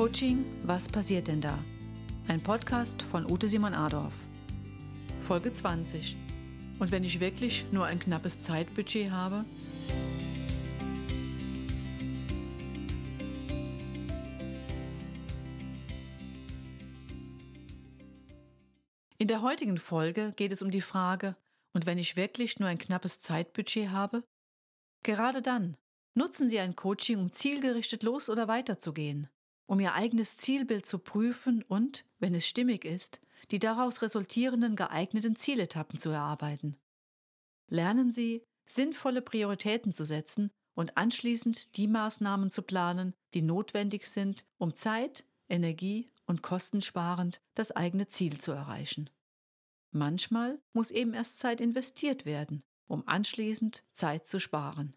Coaching, was passiert denn da? Ein Podcast von Ute Simon Adorf. Folge 20. Und wenn ich wirklich nur ein knappes Zeitbudget habe? In der heutigen Folge geht es um die Frage, und wenn ich wirklich nur ein knappes Zeitbudget habe? Gerade dann nutzen Sie ein Coaching, um zielgerichtet los oder weiterzugehen, um Ihr eigenes Zielbild zu prüfen und, wenn es stimmig ist, die daraus resultierenden geeigneten Zieletappen zu erarbeiten. Lernen Sie, sinnvolle Prioritäten zu setzen und anschließend die Maßnahmen zu planen, die notwendig sind, um Zeit, Energie und kostensparend das eigene Ziel zu erreichen. Manchmal muss eben erst Zeit investiert werden, um anschließend Zeit zu sparen.